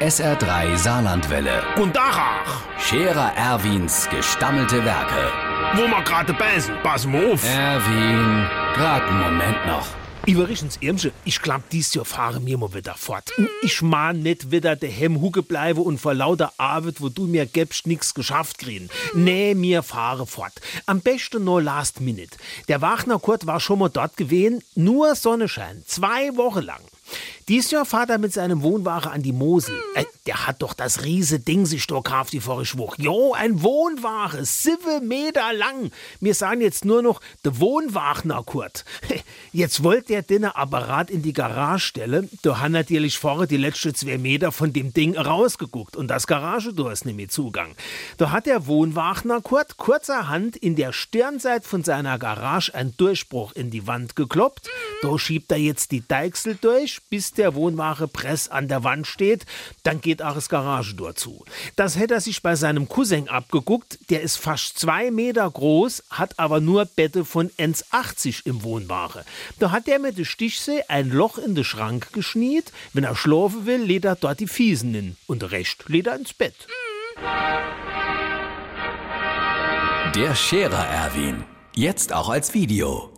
SR3 Saarlandwelle. Und Dachach, Scherer Erwins gestammelte Werke. wo wir gerade beißen, pass mal auf. Erwin, grad einen Moment noch. Übrigens, Irmsche, ich glaub, dies Jahr fahren wir mal wieder fort. Ich mahn nicht wieder daheim hucke bleibe und vor lauter Arbeit, wo du mir gäbst, nix geschafft kriegen. Nee, mir fahre fort. Am besten nur last minute. Der Wagner Kurt war schon mal dort gewesen, nur Sonnenschein, zwei Wochen lang. Dies Jahr fahrt er mit seinem Wohnwagen an die Mosel. Äh, der hat doch das riese Ding sich doch die vorige Woche. Jo, ein Wohnwagen, sieben Meter lang. Wir sagen jetzt nur noch der Wohnwagner Kurt. Jetzt wollt der den Apparat in die Garage stellen. Da hat natürlich vorher die letzten zwei Meter von dem Ding rausgeguckt und das Garagentür ist mehr Zugang. Da hat der Wohnwagner Kurt kurzerhand in der Stirnseite von seiner Garage einen Durchbruch in die Wand gekloppt. Da schiebt er jetzt die Deichsel durch, bis der Wohnwagen Press an der Wand steht. Dann geht auch das Garagentor zu. Das hätte er sich bei seinem Cousin abgeguckt. Der ist fast zwei Meter groß, hat aber nur Bette von 1,80 im Wohnwagen. Da hat er mit der Stichsee ein Loch in den Schrank geschniet. Wenn er schlafen will, lädt er dort die Fiesen hin. Und recht lädt er ins Bett. Der Scherer Erwin. Jetzt auch als Video.